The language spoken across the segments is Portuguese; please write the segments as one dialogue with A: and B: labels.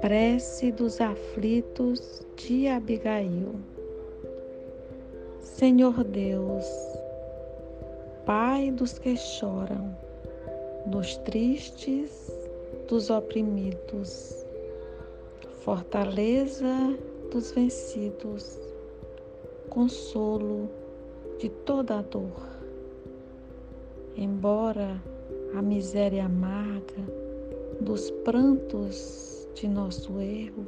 A: Prece dos aflitos de Abigail. Senhor Deus, Pai dos que choram, dos tristes, dos oprimidos, fortaleza dos vencidos, consolo de toda a dor. Embora a miséria amarga dos prantos de nosso erro,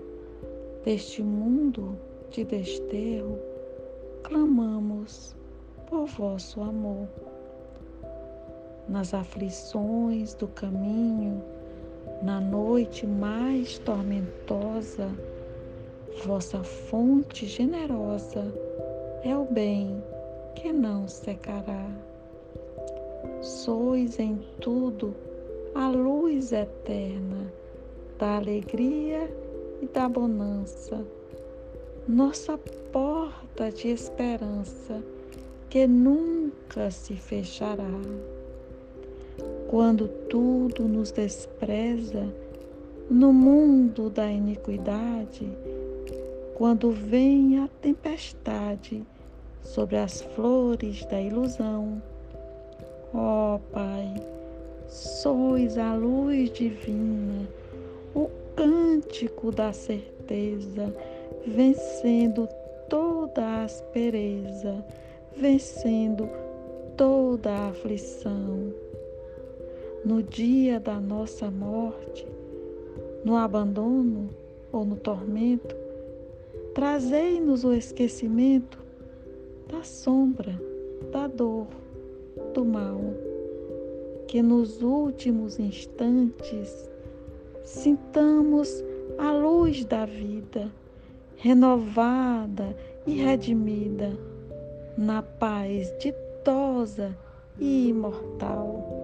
A: deste mundo de desterro, clamamos por vosso amor. Nas aflições do caminho, na noite mais tormentosa, vossa fonte generosa é o bem que não secará. Sois em tudo a luz eterna da alegria e da bonança, nossa porta de esperança que nunca se fechará. Quando tudo nos despreza no mundo da iniquidade, quando vem a tempestade sobre as flores da ilusão, ó oh, Pai, sois a luz divina o cântico da certeza, vencendo toda a aspereza, vencendo toda a aflição. No dia da nossa morte, no abandono ou no tormento, trazei-nos o esquecimento da sombra, da dor, do mal, que nos últimos instantes sintamos a luz da vida, renovada e redimida, na paz ditosa e imortal.